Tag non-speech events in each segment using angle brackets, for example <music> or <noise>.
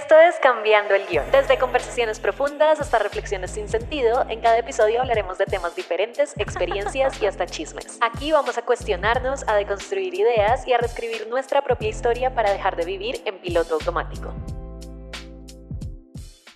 Esto es Cambiando el Guión. Desde conversaciones profundas hasta reflexiones sin sentido, en cada episodio hablaremos de temas diferentes, experiencias y hasta chismes. Aquí vamos a cuestionarnos, a deconstruir ideas y a reescribir nuestra propia historia para dejar de vivir en piloto automático.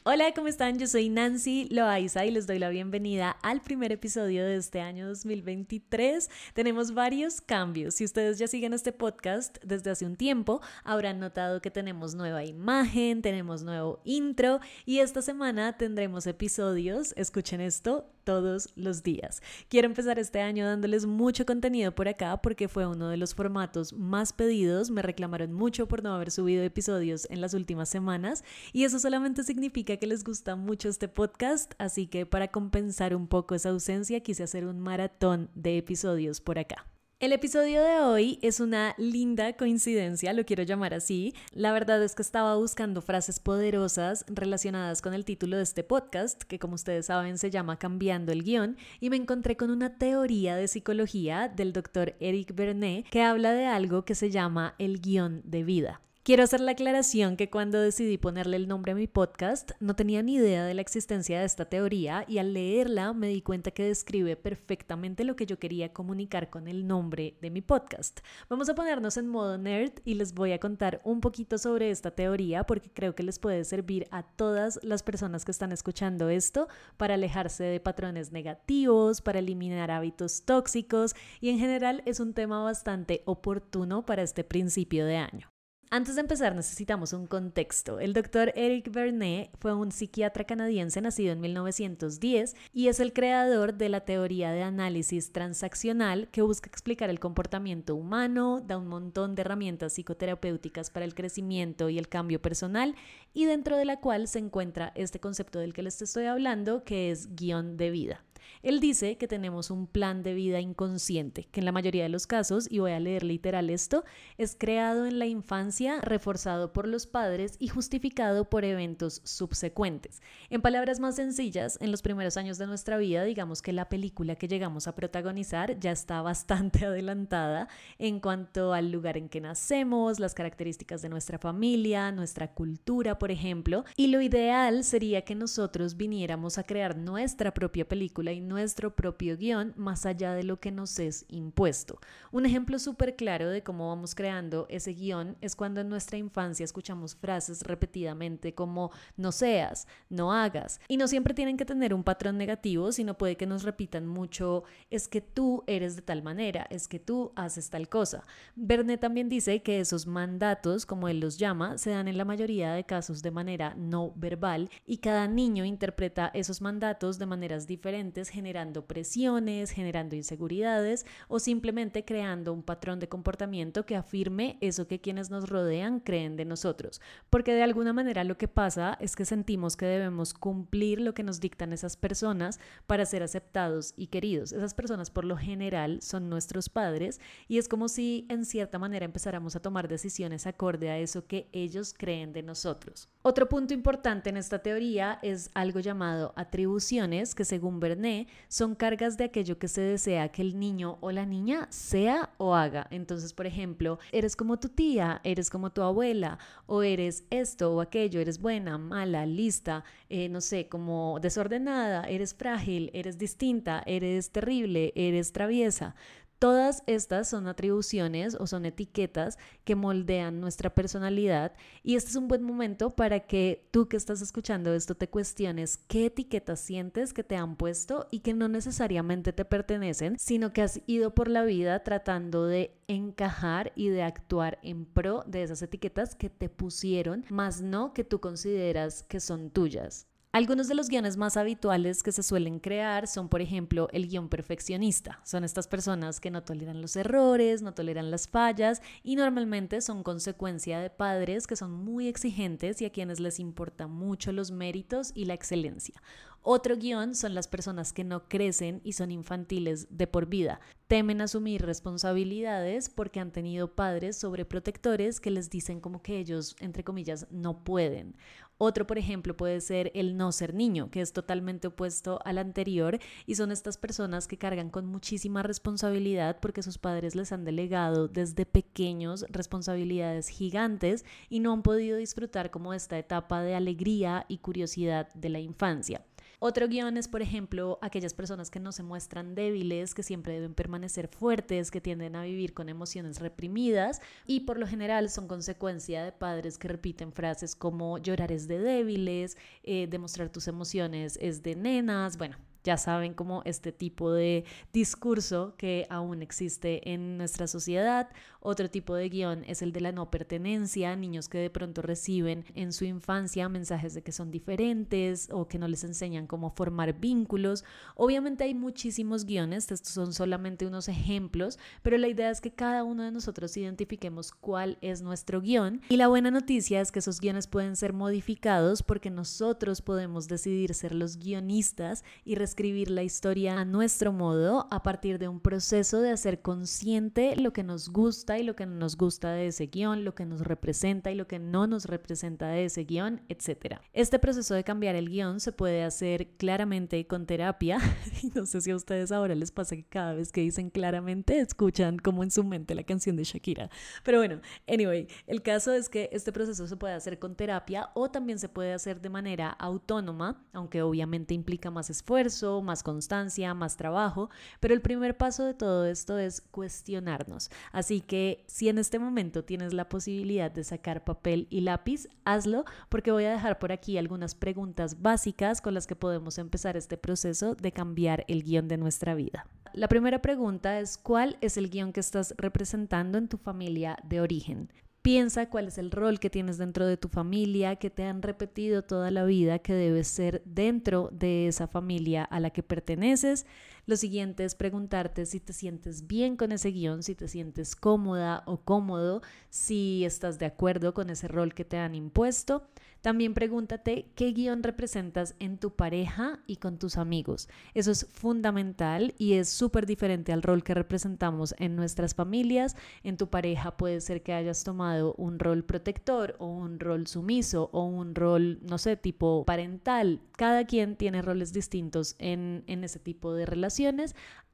Hola, ¿cómo están? Yo soy Nancy Loaiza y les doy la bienvenida al primer episodio de este año 2023. Tenemos varios cambios. Si ustedes ya siguen este podcast desde hace un tiempo, habrán notado que tenemos nueva imagen, tenemos nuevo intro y esta semana tendremos episodios, escuchen esto, todos los días. Quiero empezar este año dándoles mucho contenido por acá porque fue uno de los formatos más pedidos. Me reclamaron mucho por no haber subido episodios en las últimas semanas y eso solamente significa que les gusta mucho este podcast, así que para compensar un poco esa ausencia quise hacer un maratón de episodios por acá. El episodio de hoy es una linda coincidencia, lo quiero llamar así. La verdad es que estaba buscando frases poderosas relacionadas con el título de este podcast, que como ustedes saben se llama Cambiando el guion, y me encontré con una teoría de psicología del doctor Eric Bernet que habla de algo que se llama el guion de vida. Quiero hacer la aclaración que cuando decidí ponerle el nombre a mi podcast no tenía ni idea de la existencia de esta teoría y al leerla me di cuenta que describe perfectamente lo que yo quería comunicar con el nombre de mi podcast. Vamos a ponernos en modo nerd y les voy a contar un poquito sobre esta teoría porque creo que les puede servir a todas las personas que están escuchando esto para alejarse de patrones negativos, para eliminar hábitos tóxicos y en general es un tema bastante oportuno para este principio de año. Antes de empezar necesitamos un contexto. El doctor Eric Bernet fue un psiquiatra canadiense nacido en 1910 y es el creador de la teoría de análisis transaccional que busca explicar el comportamiento humano, da un montón de herramientas psicoterapéuticas para el crecimiento y el cambio personal y dentro de la cual se encuentra este concepto del que les estoy hablando que es guion de vida. Él dice que tenemos un plan de vida inconsciente, que en la mayoría de los casos, y voy a leer literal esto, es creado en la infancia, reforzado por los padres y justificado por eventos subsecuentes. En palabras más sencillas, en los primeros años de nuestra vida, digamos que la película que llegamos a protagonizar ya está <laughs> bastante adelantada en cuanto al lugar en que nacemos, las características de nuestra familia, nuestra cultura, por ejemplo, y lo ideal sería que nosotros viniéramos a crear nuestra propia película nuestro propio guion más allá de lo que nos es impuesto. Un ejemplo súper claro de cómo vamos creando ese guion es cuando en nuestra infancia escuchamos frases repetidamente como no seas, no hagas. Y no siempre tienen que tener un patrón negativo, sino puede que nos repitan mucho es que tú eres de tal manera, es que tú haces tal cosa. Bernet también dice que esos mandatos, como él los llama, se dan en la mayoría de casos de manera no verbal y cada niño interpreta esos mandatos de maneras diferentes generando presiones, generando inseguridades o simplemente creando un patrón de comportamiento que afirme eso que quienes nos rodean creen de nosotros. Porque de alguna manera lo que pasa es que sentimos que debemos cumplir lo que nos dictan esas personas para ser aceptados y queridos. Esas personas por lo general son nuestros padres y es como si en cierta manera empezáramos a tomar decisiones acorde a eso que ellos creen de nosotros. Otro punto importante en esta teoría es algo llamado atribuciones, que según Bernet son cargas de aquello que se desea que el niño o la niña sea o haga. Entonces, por ejemplo, eres como tu tía, eres como tu abuela, o eres esto o aquello, eres buena, mala, lista, eh, no sé, como desordenada, eres frágil, eres distinta, eres terrible, eres traviesa. Todas estas son atribuciones o son etiquetas que moldean nuestra personalidad y este es un buen momento para que tú que estás escuchando esto te cuestiones qué etiquetas sientes que te han puesto y que no necesariamente te pertenecen, sino que has ido por la vida tratando de encajar y de actuar en pro de esas etiquetas que te pusieron, más no que tú consideras que son tuyas. Algunos de los guiones más habituales que se suelen crear son, por ejemplo, el guion perfeccionista. Son estas personas que no toleran los errores, no toleran las fallas y normalmente son consecuencia de padres que son muy exigentes y a quienes les importa mucho los méritos y la excelencia. Otro guion son las personas que no crecen y son infantiles de por vida. Temen asumir responsabilidades porque han tenido padres sobreprotectores que les dicen como que ellos, entre comillas, no pueden. Otro, por ejemplo, puede ser el no ser niño, que es totalmente opuesto al anterior y son estas personas que cargan con muchísima responsabilidad porque sus padres les han delegado desde pequeños responsabilidades gigantes y no han podido disfrutar como esta etapa de alegría y curiosidad de la infancia. Otro guion es, por ejemplo, aquellas personas que no se muestran débiles, que siempre deben permanecer fuertes, que tienden a vivir con emociones reprimidas y por lo general son consecuencia de padres que repiten frases como llorar es de débiles, eh, demostrar tus emociones es de nenas, bueno, ya saben como este tipo de discurso que aún existe en nuestra sociedad. Otro tipo de guion es el de la no pertenencia, niños que de pronto reciben en su infancia mensajes de que son diferentes o que no les enseñan cómo formar vínculos. Obviamente hay muchísimos guiones, estos son solamente unos ejemplos, pero la idea es que cada uno de nosotros identifiquemos cuál es nuestro guion y la buena noticia es que esos guiones pueden ser modificados porque nosotros podemos decidir ser los guionistas y escribir la historia a nuestro modo a partir de un proceso de hacer consciente lo que nos gusta y lo que no nos gusta de ese guion, lo que nos representa y lo que no nos representa de ese guion, etc. Este proceso de cambiar el guion se puede hacer claramente con terapia <laughs> no sé si a ustedes ahora les pasa que cada vez que dicen claramente escuchan como en su mente la canción de Shakira. Pero bueno, anyway, el caso es que este proceso se puede hacer con terapia o también se puede hacer de manera autónoma, aunque obviamente implica más esfuerzo más constancia, más trabajo, pero el primer paso de todo esto es cuestionarnos. Así que si en este momento tienes la posibilidad de sacar papel y lápiz, hazlo porque voy a dejar por aquí algunas preguntas básicas con las que podemos empezar este proceso de cambiar el guion de nuestra vida. La primera pregunta es ¿cuál es el guion que estás representando en tu familia de origen? Piensa cuál es el rol que tienes dentro de tu familia, que te han repetido toda la vida que debes ser dentro de esa familia a la que perteneces. Lo siguiente es preguntarte si te sientes bien con ese guion, si te sientes cómoda o cómodo, si estás de acuerdo con ese rol que te han impuesto. También pregúntate qué guion representas en tu pareja y con tus amigos. Eso es fundamental y es súper diferente al rol que representamos en nuestras familias. En tu pareja puede ser que hayas tomado un rol protector o un rol sumiso o un rol, no sé, tipo parental. Cada quien tiene roles distintos en, en ese tipo de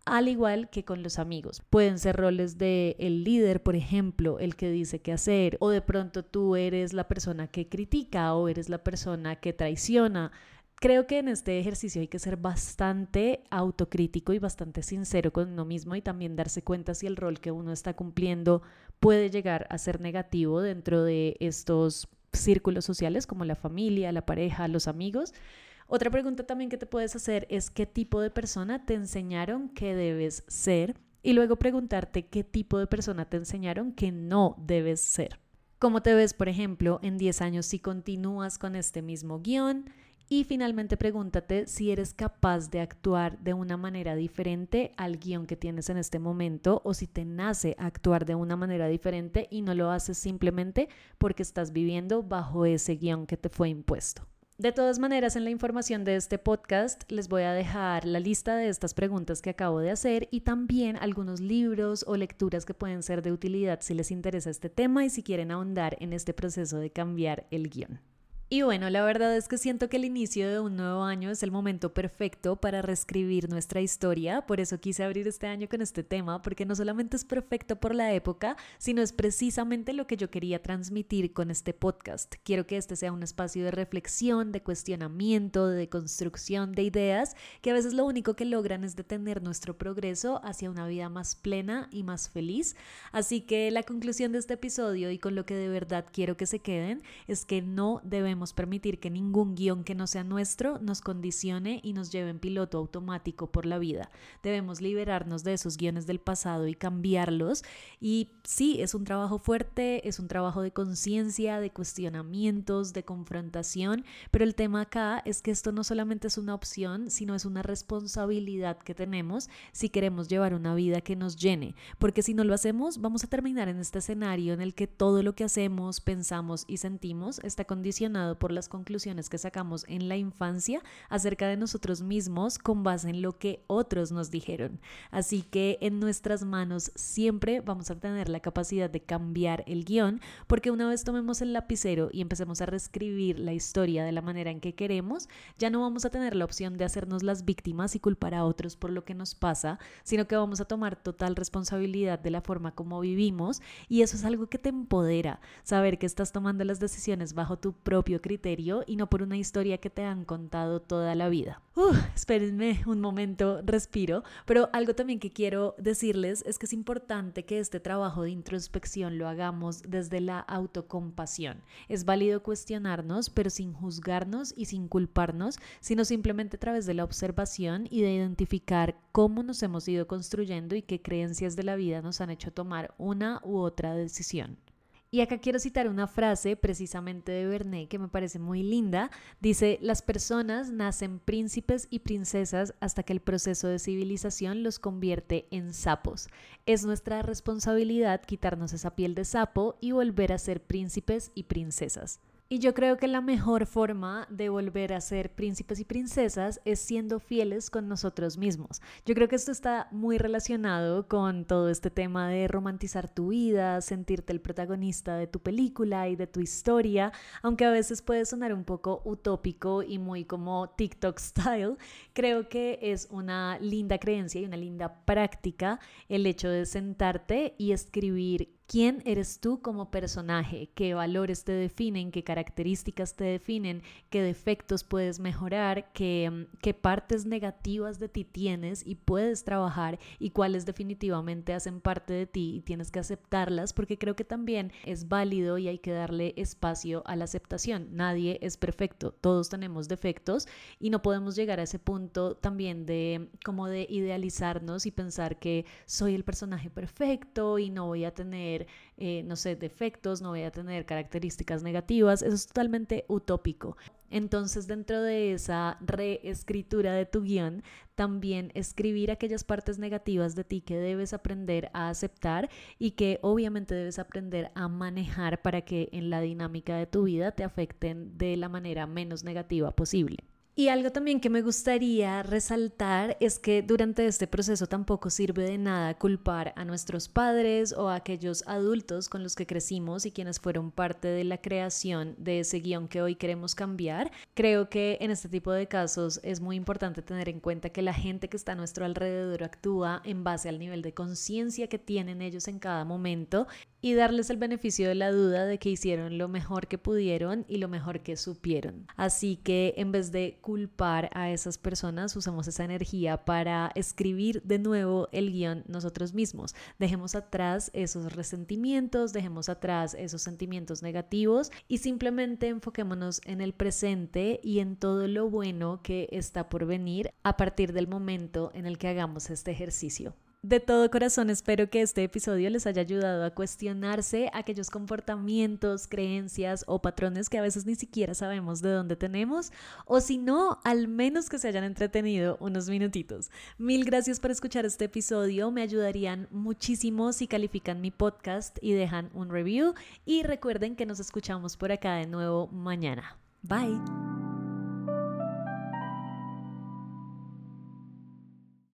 al igual que con los amigos. Pueden ser roles de el líder, por ejemplo, el que dice qué hacer, o de pronto tú eres la persona que critica o eres la persona que traiciona. Creo que en este ejercicio hay que ser bastante autocrítico y bastante sincero con uno mismo y también darse cuenta si el rol que uno está cumpliendo puede llegar a ser negativo dentro de estos círculos sociales como la familia, la pareja, los amigos. Otra pregunta también que te puedes hacer es qué tipo de persona te enseñaron que debes ser y luego preguntarte qué tipo de persona te enseñaron que no debes ser. ¿Cómo te ves, por ejemplo, en 10 años si continúas con este mismo guion? Y finalmente pregúntate si eres capaz de actuar de una manera diferente al guion que tienes en este momento o si te nace actuar de una manera diferente y no lo haces simplemente porque estás viviendo bajo ese guion que te fue impuesto. De todas maneras, en la información de este podcast les voy a dejar la lista de estas preguntas que acabo de hacer y también algunos libros o lecturas que pueden ser de utilidad si les interesa este tema y si quieren ahondar en este proceso de cambiar el guion. Y bueno, la verdad es que siento que el inicio de un nuevo año es el momento perfecto para reescribir nuestra historia, por eso quise abrir este año con este tema, porque no solamente es perfecto por la época, sino es precisamente lo que yo quería transmitir con este podcast. Quiero que este sea un espacio de reflexión, de cuestionamiento, de construcción de ideas, que a veces lo único que logran es detener nuestro progreso hacia una vida más plena y más feliz. Así que la conclusión de este episodio y con lo que de verdad quiero que se queden es que no debemos permitir que ningún guion que no sea nuestro nos condicione y nos lleve en piloto automático por la vida. Debemos liberarnos de esos guiones del pasado y cambiarlos. Y sí, es un trabajo fuerte, es un trabajo de conciencia, de cuestionamientos, de confrontación, pero el tema acá es que esto no solamente es una opción, sino es una responsabilidad que tenemos si queremos llevar una vida que nos llene, porque si no lo hacemos, vamos a terminar en este escenario en el que todo lo que hacemos, pensamos y sentimos está condicionado por las conclusiones que sacamos en la infancia acerca de nosotros mismos con base en lo que otros nos dijeron. Así que en nuestras manos siempre vamos a tener la capacidad de cambiar el guion porque una vez tomemos el lapicero y empecemos a reescribir la historia de la manera en que queremos, ya no vamos a tener la opción de hacernos las víctimas y culpar a otros por lo que nos pasa, sino que vamos a tomar total responsabilidad de la forma como vivimos y eso es algo que te empodera, saber que estás tomando las decisiones bajo tu propio criterio y no por una historia que te han contado toda la vida. espérenme un momento, respiro, pero algo también que quiero decirles es que es importante que este trabajo de introspección lo hagamos desde la autocompasión. Es válido cuestionarnos, pero sin juzgarnos y sin culparnos, sino simplemente a través de la observación y de identificar cómo nos hemos ido construyendo y qué creencias de la vida nos han hecho tomar una u otra decisión. Y acá quiero citar una frase precisamente de Bernet que me parece muy linda. Dice, las personas nacen príncipes y princesas hasta que el proceso de civilización los convierte en sapos. Es nuestra responsabilidad quitarnos esa piel de sapo y volver a ser príncipes y princesas. Y yo creo que la mejor forma de volver a ser príncipes y princesas es siendo fieles con nosotros mismos. Yo creo que esto está muy relacionado con todo este tema de romantizar tu vida, sentirte el protagonista de tu película y de tu historia, aunque a veces puede sonar un poco utópico y muy como TikTok <laughs> style, creo que es una linda creencia y una linda práctica el hecho de sentarte y escribir quién eres tú como personaje, qué valores te definen, qué características te definen, qué defectos puedes mejorar, qué, mm, qué, partes negativas de ti tienes y puedes trabajar y cuáles definitivamente hacen parte de ti y tienes que aceptarlas porque creo que también es válido y hay que darle espacio a la aceptación. Nadie es perfecto, todos tenemos defectos y no podemos llegar a ese punto también de como de idealizarnos y pensar que soy el personaje perfecto y no voy a eh, no sé, defectos, no voy a tener características negativas, eso es totalmente utópico. Entonces, dentro de esa reescritura de tu guion, también escribir aquellas partes negativas de ti que debes aprender a aceptar y que obviamente debes aprender a manejar para que en la dinámica de tu vida te afecten de la manera menos negativa posible. Y algo también que me gustaría resaltar es que durante este proceso tampoco sirve de nada culpar a nuestros padres o a aquellos adultos con los que crecimos y quienes fueron parte de la creación de ese guion que hoy queremos cambiar. Creo que en este tipo de casos es muy importante tener en cuenta que la gente que está a nuestro alrededor actúa en base al nivel de conciencia que tienen ellos en cada momento y darles el beneficio de la duda de que hicieron lo mejor que pudieron y lo mejor que supieron. Así que en vez de culpar a esas personas, usamos esa energía para escribir de nuevo el guion nosotros mismos. Dejemos atrás esos resentimientos, dejemos atrás esos sentimientos negativos y simplemente enfoquémonos en el presente y en todo lo bueno que está por venir a partir del momento en el que hagamos este ejercicio. De todo corazón espero que este episodio les haya ayudado a cuestionarse aquellos comportamientos, creencias o patrones que a veces ni siquiera sabemos de dónde tenemos o si no, al menos que se hayan entretenido unos minutitos. Mil gracias por escuchar este episodio, me ayudarían muchísimo si califican mi podcast y dejan un review y recuerden que nos escuchamos por acá de nuevo mañana. Bye.